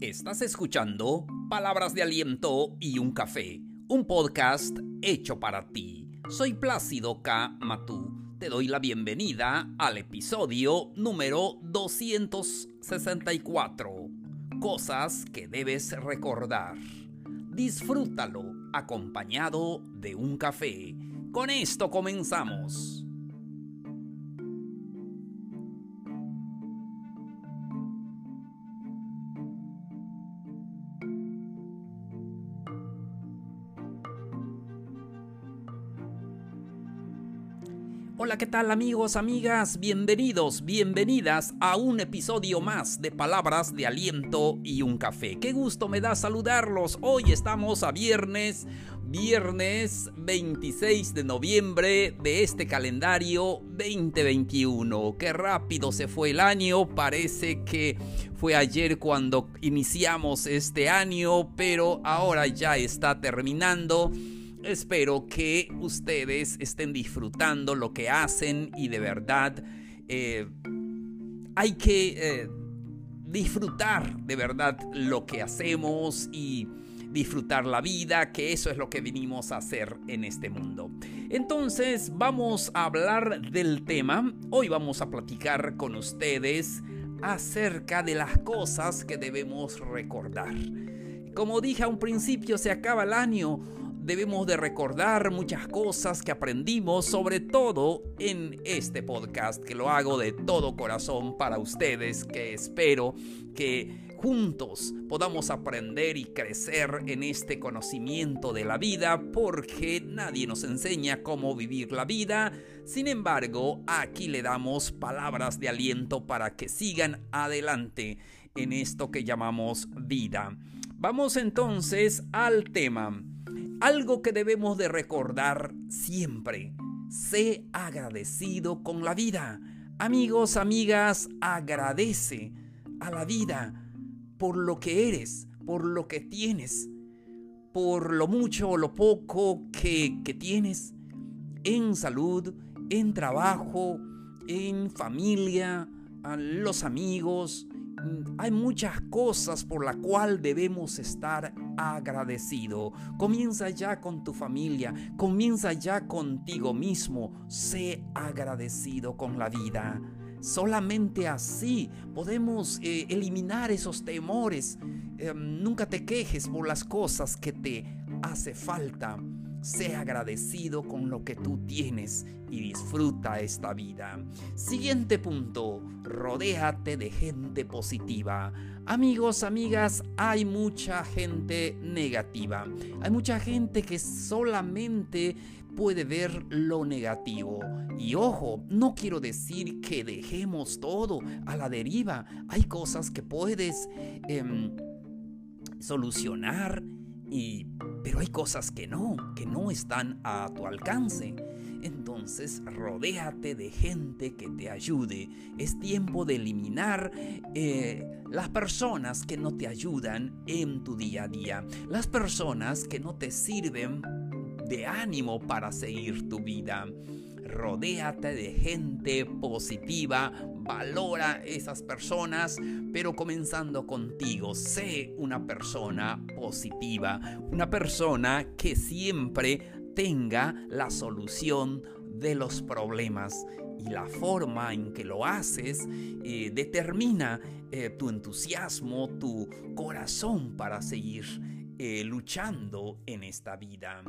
Estás escuchando Palabras de Aliento y un Café, un podcast hecho para ti. Soy Plácido K. Matú. Te doy la bienvenida al episodio número 264. Cosas que debes recordar. Disfrútalo acompañado de un café. Con esto comenzamos. Hola, ¿qué tal amigos, amigas? Bienvenidos, bienvenidas a un episodio más de Palabras de Aliento y un Café. Qué gusto me da saludarlos. Hoy estamos a viernes, viernes 26 de noviembre de este calendario 2021. Qué rápido se fue el año, parece que fue ayer cuando iniciamos este año, pero ahora ya está terminando. Espero que ustedes estén disfrutando lo que hacen y de verdad eh, hay que eh, disfrutar de verdad lo que hacemos y disfrutar la vida, que eso es lo que vinimos a hacer en este mundo. Entonces vamos a hablar del tema. Hoy vamos a platicar con ustedes acerca de las cosas que debemos recordar. Como dije a un principio, se acaba el año debemos de recordar muchas cosas que aprendimos, sobre todo en este podcast, que lo hago de todo corazón para ustedes, que espero que juntos podamos aprender y crecer en este conocimiento de la vida, porque nadie nos enseña cómo vivir la vida. Sin embargo, aquí le damos palabras de aliento para que sigan adelante en esto que llamamos vida. Vamos entonces al tema. Algo que debemos de recordar siempre. Sé agradecido con la vida. Amigos, amigas, agradece a la vida por lo que eres, por lo que tienes, por lo mucho o lo poco que, que tienes en salud, en trabajo, en familia, a los amigos, hay muchas cosas por la cual debemos estar agradecido. Comienza ya con tu familia, comienza ya contigo mismo. Sé agradecido con la vida. Solamente así podemos eh, eliminar esos temores. Em, nunca te quejes por las cosas que te hace falta. Sé agradecido con lo que tú tienes y disfruta esta vida. Siguiente punto, rodéate de gente positiva. Amigos, amigas, hay mucha gente negativa. Hay mucha gente que solamente puede ver lo negativo. Y ojo, no quiero decir que dejemos todo a la deriva. Hay cosas que puedes em, solucionar y pero hay cosas que no, que no están a tu alcance. Entonces, rodéate de gente que te ayude. Es tiempo de eliminar eh, las personas que no te ayudan en tu día a día. Las personas que no te sirven de ánimo para seguir tu vida. Rodéate de gente positiva, valora esas personas, pero comenzando contigo, sé una persona positiva, una persona que siempre tenga la solución de los problemas y la forma en que lo haces eh, determina eh, tu entusiasmo, tu corazón para seguir eh, luchando en esta vida.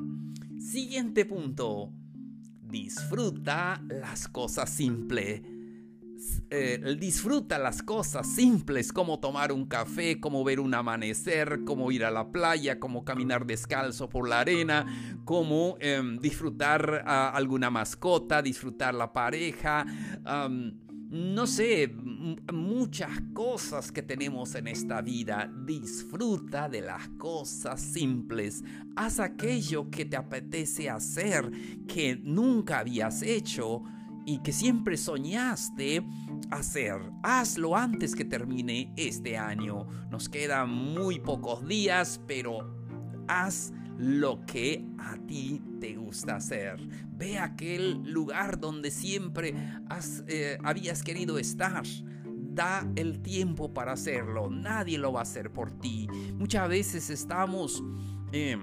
Siguiente punto. Disfruta las cosas simples eh, disfruta las cosas simples como tomar un café, como ver un amanecer, como ir a la playa, como caminar descalzo por la arena, como em, disfrutar alguna mascota, disfrutar la pareja. no sé, muchas cosas que tenemos en esta vida. Disfruta de las cosas simples. Haz aquello que te apetece hacer, que nunca habías hecho y que siempre soñaste hacer. Hazlo antes que termine este año. Nos quedan muy pocos días, pero haz lo que a ti te gusta hacer. Ve aquel lugar donde siempre eh, habías querido estar. Da el tiempo para hacerlo. Nadie lo va a hacer por ti. Muchas veces estamos... Eh,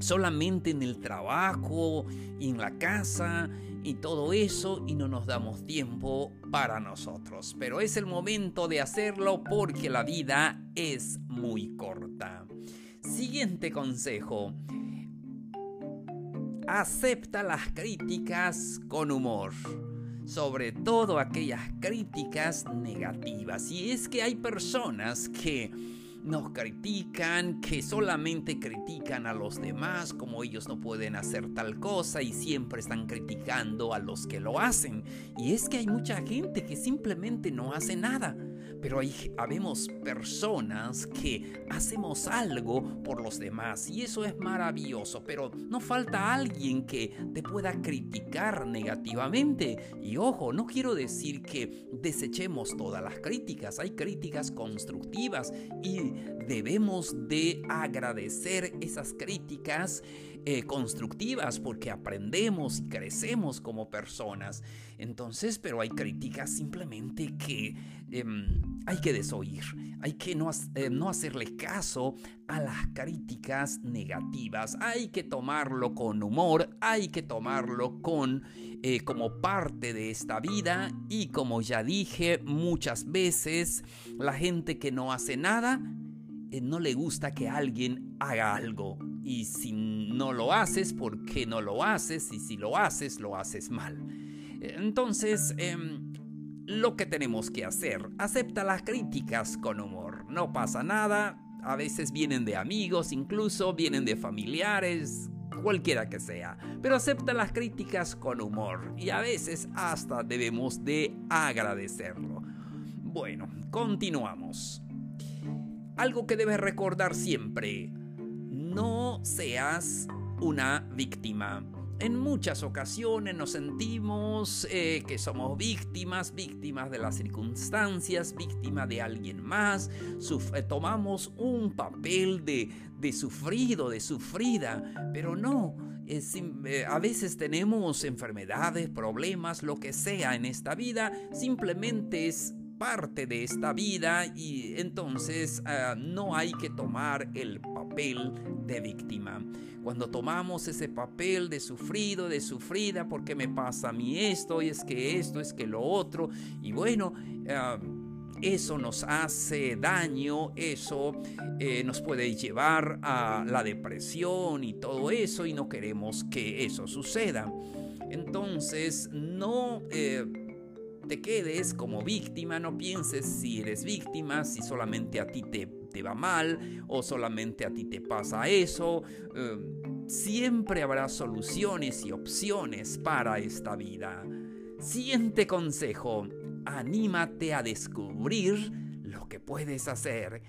solamente en el trabajo, en la casa y todo eso y no nos damos tiempo para nosotros. Pero es el momento de hacerlo porque la vida es muy corta. Siguiente consejo. Acepta las críticas con humor. Sobre todo aquellas críticas negativas. Y es que hay personas que nos critican, que solamente critican a los demás, como ellos no pueden hacer tal cosa y siempre están criticando a los que lo hacen. Y es que hay mucha gente que simplemente no hace nada pero hay, habemos personas que hacemos algo por los demás y eso es maravilloso, pero no falta alguien que te pueda criticar negativamente. Y ojo, no quiero decir que desechemos todas las críticas, hay críticas constructivas y debemos de agradecer esas críticas eh, constructivas porque aprendemos y crecemos como personas. Entonces, pero hay críticas simplemente que em, hay que desoír, hay que no, eh, no hacerle caso a las críticas negativas, hay que tomarlo con humor, hay que tomarlo con eh, como parte de esta vida y como ya dije muchas veces, la gente que no hace nada, no le gusta que alguien haga algo. Y si no lo haces, ¿por qué no lo haces? Y si lo haces, lo haces mal. Entonces, em, lo que tenemos que hacer, acepta las críticas con humor. No pasa nada, a veces vienen de amigos, incluso vienen de familiares, cualquiera que sea, pero acepta las críticas con humor y a veces hasta debemos de agradecerlo. Bueno, continuamos. Algo que debes recordar siempre, no seas una víctima. En muchas ocasiones nos sentimos eh, que somos víctimas, víctimas de las circunstancias, víctimas de alguien más. Eh, tomamos un papel de, de, sufrido, de sufrida, pero no. Eh, a veces tenemos enfermedades, problemas, lo que sea en esta vida, simplemente es parte de esta vida y entonces ah, no hay que tomar el papel de víctima. Cuando tomamos ese papel de sufrido, de sufrida, porque me pasa a mí esto y es que esto, es que lo otro, y bueno, ah, eso nos hace daño, eso eh, nos puede llevar a la depresión y todo eso y no queremos que eso suceda. Entonces, no... Eh, te quedes como víctima, no pienses si eres víctima, si solamente a ti te, te va mal o solamente a ti te pasa eso. Em, siempre habrá soluciones y opciones para esta vida. Siguiente consejo, anímate a descubrir lo que puedes hacer.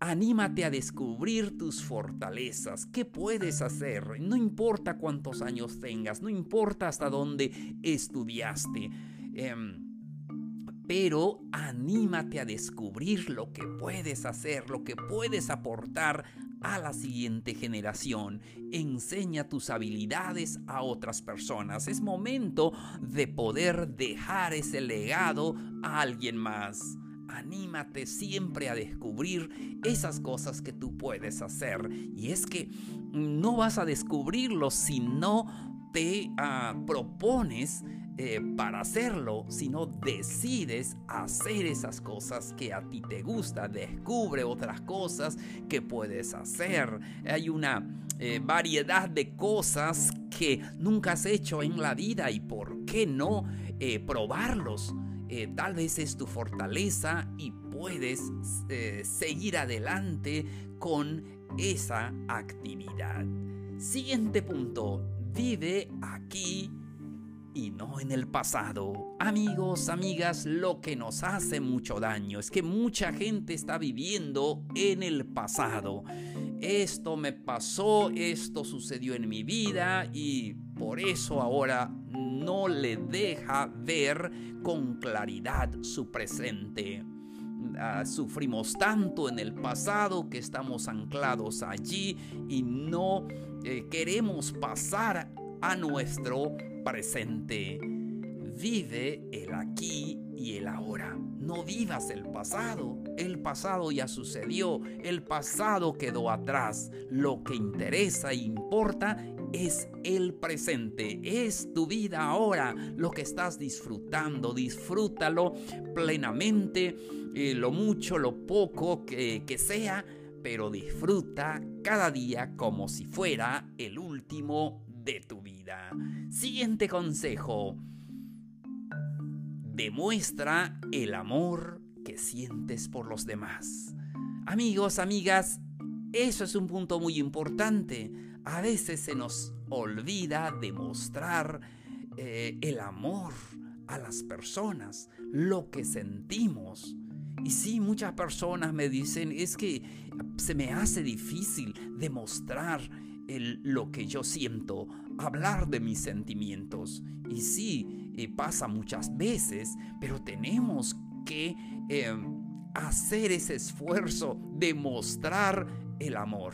Anímate a descubrir tus fortalezas. ¿Qué puedes hacer? No importa cuántos años tengas, no importa hasta dónde estudiaste. Em, pero anímate a descubrir lo que puedes hacer, lo que puedes aportar a la siguiente generación. Enseña tus habilidades a otras personas. Es momento de poder dejar ese legado a alguien más. Anímate siempre a descubrir esas cosas que tú puedes hacer. Y es que no vas a descubrirlo si no te ah, propones eh, para hacerlo, sino decides hacer esas cosas que a ti te gusta, descubre otras cosas que puedes hacer. Hay una eh, variedad de cosas que nunca has hecho en la vida y por qué no eh, probarlos. tal vez es tu fortaleza y puedes seguir adelante con esa actividad. Siguiente punto, vive aquí y no en el pasado. Amigos, amigas, lo que nos hace mucho daño es que mucha gente está viviendo en el pasado. Esto me pasó, esto sucedió en mi vida y por eso ahora no le deja ver con claridad su presente. ah, sufrimos tanto en el pasado que estamos anclados allí y no eh, queremos pasar a nuestro presente. Vive el aquí y el ahora. No vivas el pasado. El pasado ya sucedió. El pasado quedó atrás. Lo que interesa e importa es el presente. Es tu vida ahora. Lo que estás disfrutando. Disfrútalo plenamente. Eh, lo mucho, lo poco que, que sea. Pero disfruta cada día como si fuera el último de tu vida. Siguiente consejo. Demuestra el amor que sientes por los demás. Amigos, amigas, eso es un punto muy importante. A veces se nos olvida demostrar eh, el amor a las personas, lo que sentimos. Y sí, muchas personas me dicen, es que se me hace difícil demostrar lo que yo siento, hablar de mis sentimientos. Y sí, eh, pasa muchas veces, pero tenemos que em, hacer ese esfuerzo de mostrar el amor,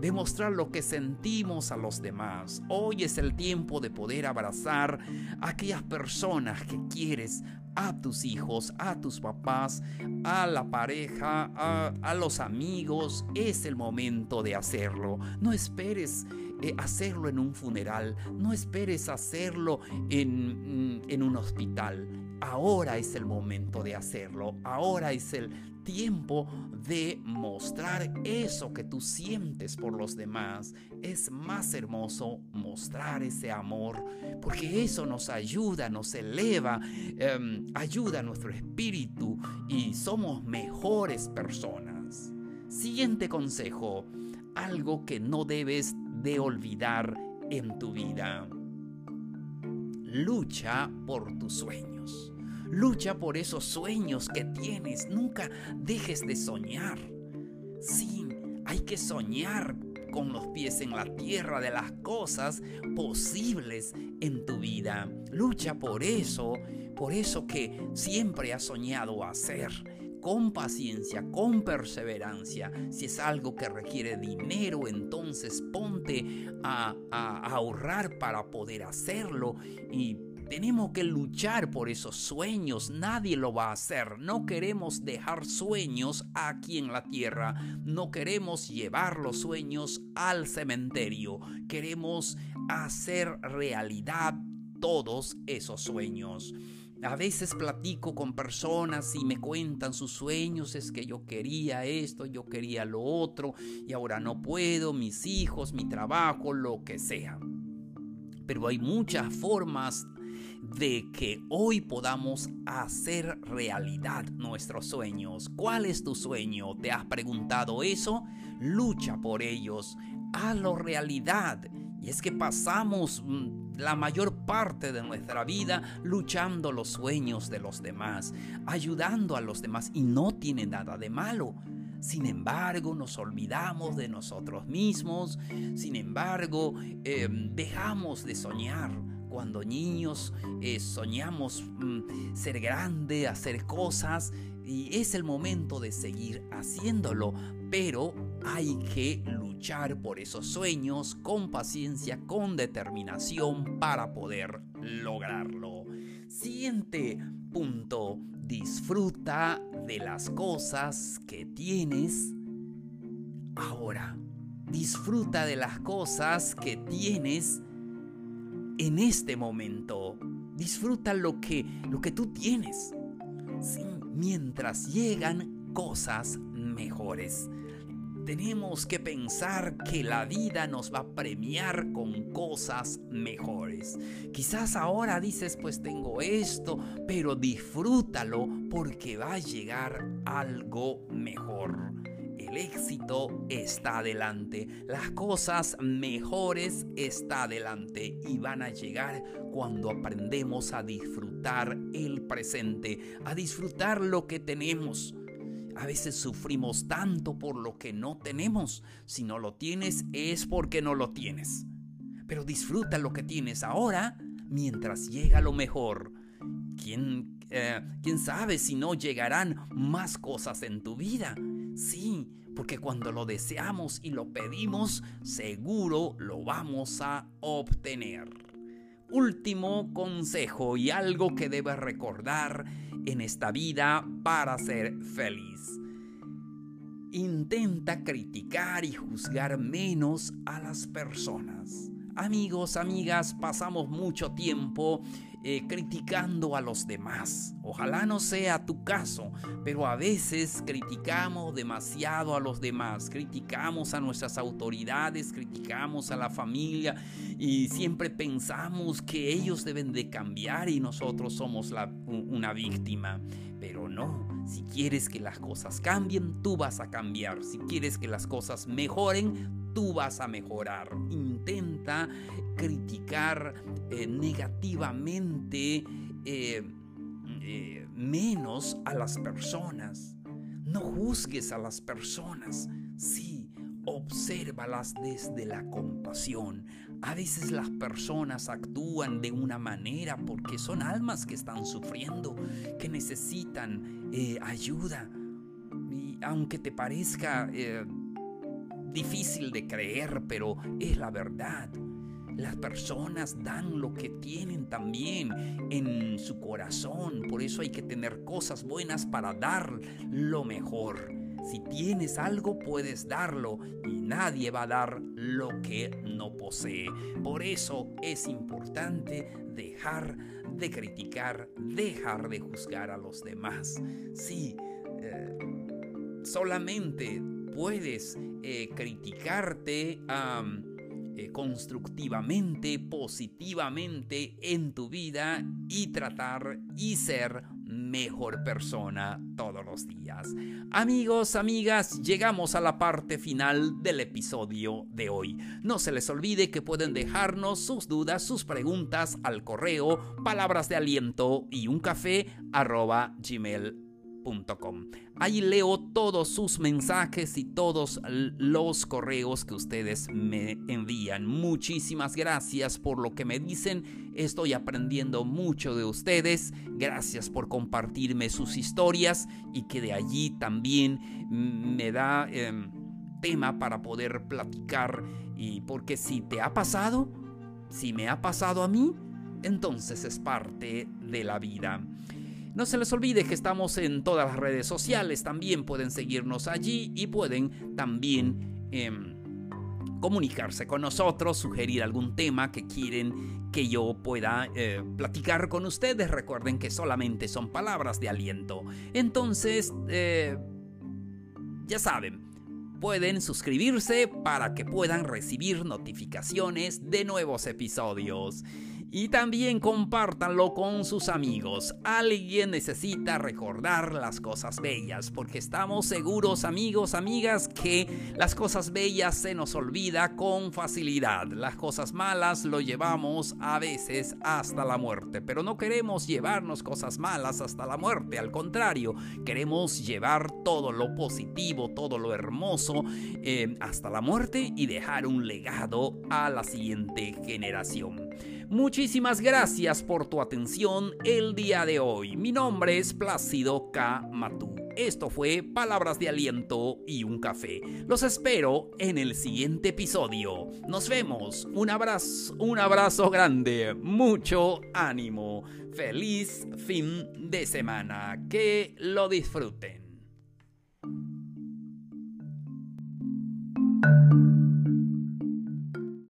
demostrar lo que sentimos a los demás. Hoy es el tiempo de poder abrazar a aquellas personas que quieres, a tus hijos, a tus papás, a la pareja, a, los amigos. Es el momento de hacerlo. No esperes eh, hacerlo en un funeral, no esperes hacerlo en, mm, en un hospital. Ahora es el momento de hacerlo, ahora es el tiempo de mostrar eso que tú sientes por los demás. Es más hermoso mostrar ese amor porque eso nos ayuda, nos eleva, em, ayuda a nuestro espíritu y somos mejores personas. Siguiente consejo, algo que no debes de olvidar en tu vida. Lucha por tus sueños. Lucha por esos sueños que tienes. Nunca dejes de soñar. Sí, hay que soñar con los pies en la tierra de las cosas posibles en tu vida. Lucha por eso, por eso que siempre has soñado hacer con paciencia, con perseverancia. Si es algo que requiere dinero, entonces ponte a, ahorrar para poder hacerlo y tenemos que luchar por esos sueños, nadie lo va a hacer. No queremos dejar sueños aquí en la tierra, no queremos llevar los sueños al cementerio, queremos hacer realidad todos esos sueños. A veces platico con personas y me cuentan sus sueños, es que yo quería esto, yo quería lo otro y ahora no puedo, mis hijos, mi trabajo, lo que sea. Pero hay muchas formas de que hoy podamos hacer realidad nuestros sueños. ¿Cuál es tu sueño? ¿Te has preguntado eso? Lucha por ellos. Hazlo realidad. Y es que pasamos mm, la mayor parte de nuestra vida luchando los sueños de los demás, ayudando a los demás y no tiene nada de malo. Sin embargo, nos olvidamos de nosotros mismos, sin embargo, em, dejamos de soñar cuando niños eh, soñamos mm, ser grande, hacer cosas, y es el momento de seguir haciéndolo, pero hay que luchar por esos sueños con paciencia, con determinación para poder lograrlo. Siguiente punto, disfruta de las cosas que tienes ahora. Disfruta de las cosas que tienes en este momento. Disfruta lo que, lo que tú tienes. Mientras llegan cosas mejores. Tenemos que pensar que la vida nos va a premiar con cosas mejores. Quizás ahora dices, pues tengo esto, pero disfrútalo porque va a llegar algo mejor. El éxito está adelante, las cosas mejores está adelante y van a llegar cuando aprendemos a disfrutar el presente, a disfrutar lo que tenemos. A veces sufrimos tanto por lo que no tenemos. Si no lo tienes es porque no lo tienes. Pero disfruta lo que tienes ahora mientras llega lo mejor. ¿Quién, eh, quién sabe si no llegarán más cosas en tu vida. Sí, porque cuando lo deseamos y lo pedimos, seguro lo vamos a obtener. Último consejo y algo que debes recordar en esta vida para ser feliz. Intenta criticar y juzgar menos a las personas. Amigos, amigas, pasamos mucho tiempo eh, criticando a los demás. Ojalá no sea tu caso, pero a veces criticamos demasiado a los demás, criticamos a nuestras autoridades, criticamos a la familia y siempre pensamos que ellos deben de cambiar y nosotros somos una víctima. Pero no, si quieres que las cosas cambien, tú vas a cambiar. Si quieres que las cosas mejoren, tú vas a mejorar. Intenta criticar eh, negativamente eh, eh, menos a las personas. No juzgues a las personas. Sí, obsérvalas desde la compasión. A veces las personas actúan de una manera porque son almas que están sufriendo, que necesitan ayuda. Y aunque te parezca difícil de creer, pero es la verdad. Las personas dan lo que tienen también en su corazón. Por eso hay que tener cosas buenas para dar lo mejor. Si tienes algo, puedes darlo y nadie va a dar lo que no posee. Por eso es importante dejar de criticar, dejar de juzgar a los demás. Sí, eh, solamente puedes eh, criticarte eh, constructivamente, positivamente en tu vida y tratar y ser mejor persona todos los días. Amigos, amigas, llegamos a la parte final del episodio de hoy. No se les olvide que pueden dejarnos sus dudas, sus preguntas al correo palabras de aliento y un café arroba gmail Ahí leo todos sus mensajes y todos los correos que ustedes me envían. Muchísimas gracias por lo que me dicen. Estoy aprendiendo mucho de ustedes. Gracias por compartirme sus historias y que de allí también me da em, tema para poder platicar. Y porque si te ha pasado, si me ha pasado a mí, entonces es parte de la vida. No se les olvide que estamos en todas las redes sociales, también pueden seguirnos allí y pueden también em, comunicarse con nosotros, sugerir algún tema que quieren que yo pueda eh, platicar con ustedes. Recuerden que solamente son palabras de aliento. Entonces, eh, ya saben, pueden suscribirse para que puedan recibir notificaciones de nuevos episodios y también compártanlo con sus amigos. Alguien necesita recordar las cosas bellas, porque estamos seguros, amigos, amigas, que las cosas bellas se nos olvida con facilidad. Las cosas malas lo llevamos a veces hasta la muerte, pero no queremos llevarnos cosas malas hasta la muerte, al contrario, queremos llevar todo lo positivo, todo lo hermoso eh, hasta la muerte y dejar un legado a la siguiente generación. Muchísimas gracias por tu atención el día de hoy. Mi nombre es Plácido K. Matú. Esto fue Palabras de Aliento y un Café. Los espero en el siguiente episodio. Nos vemos. Un abrazo, un abrazo grande. Mucho ánimo. Feliz fin de semana. Que lo disfruten.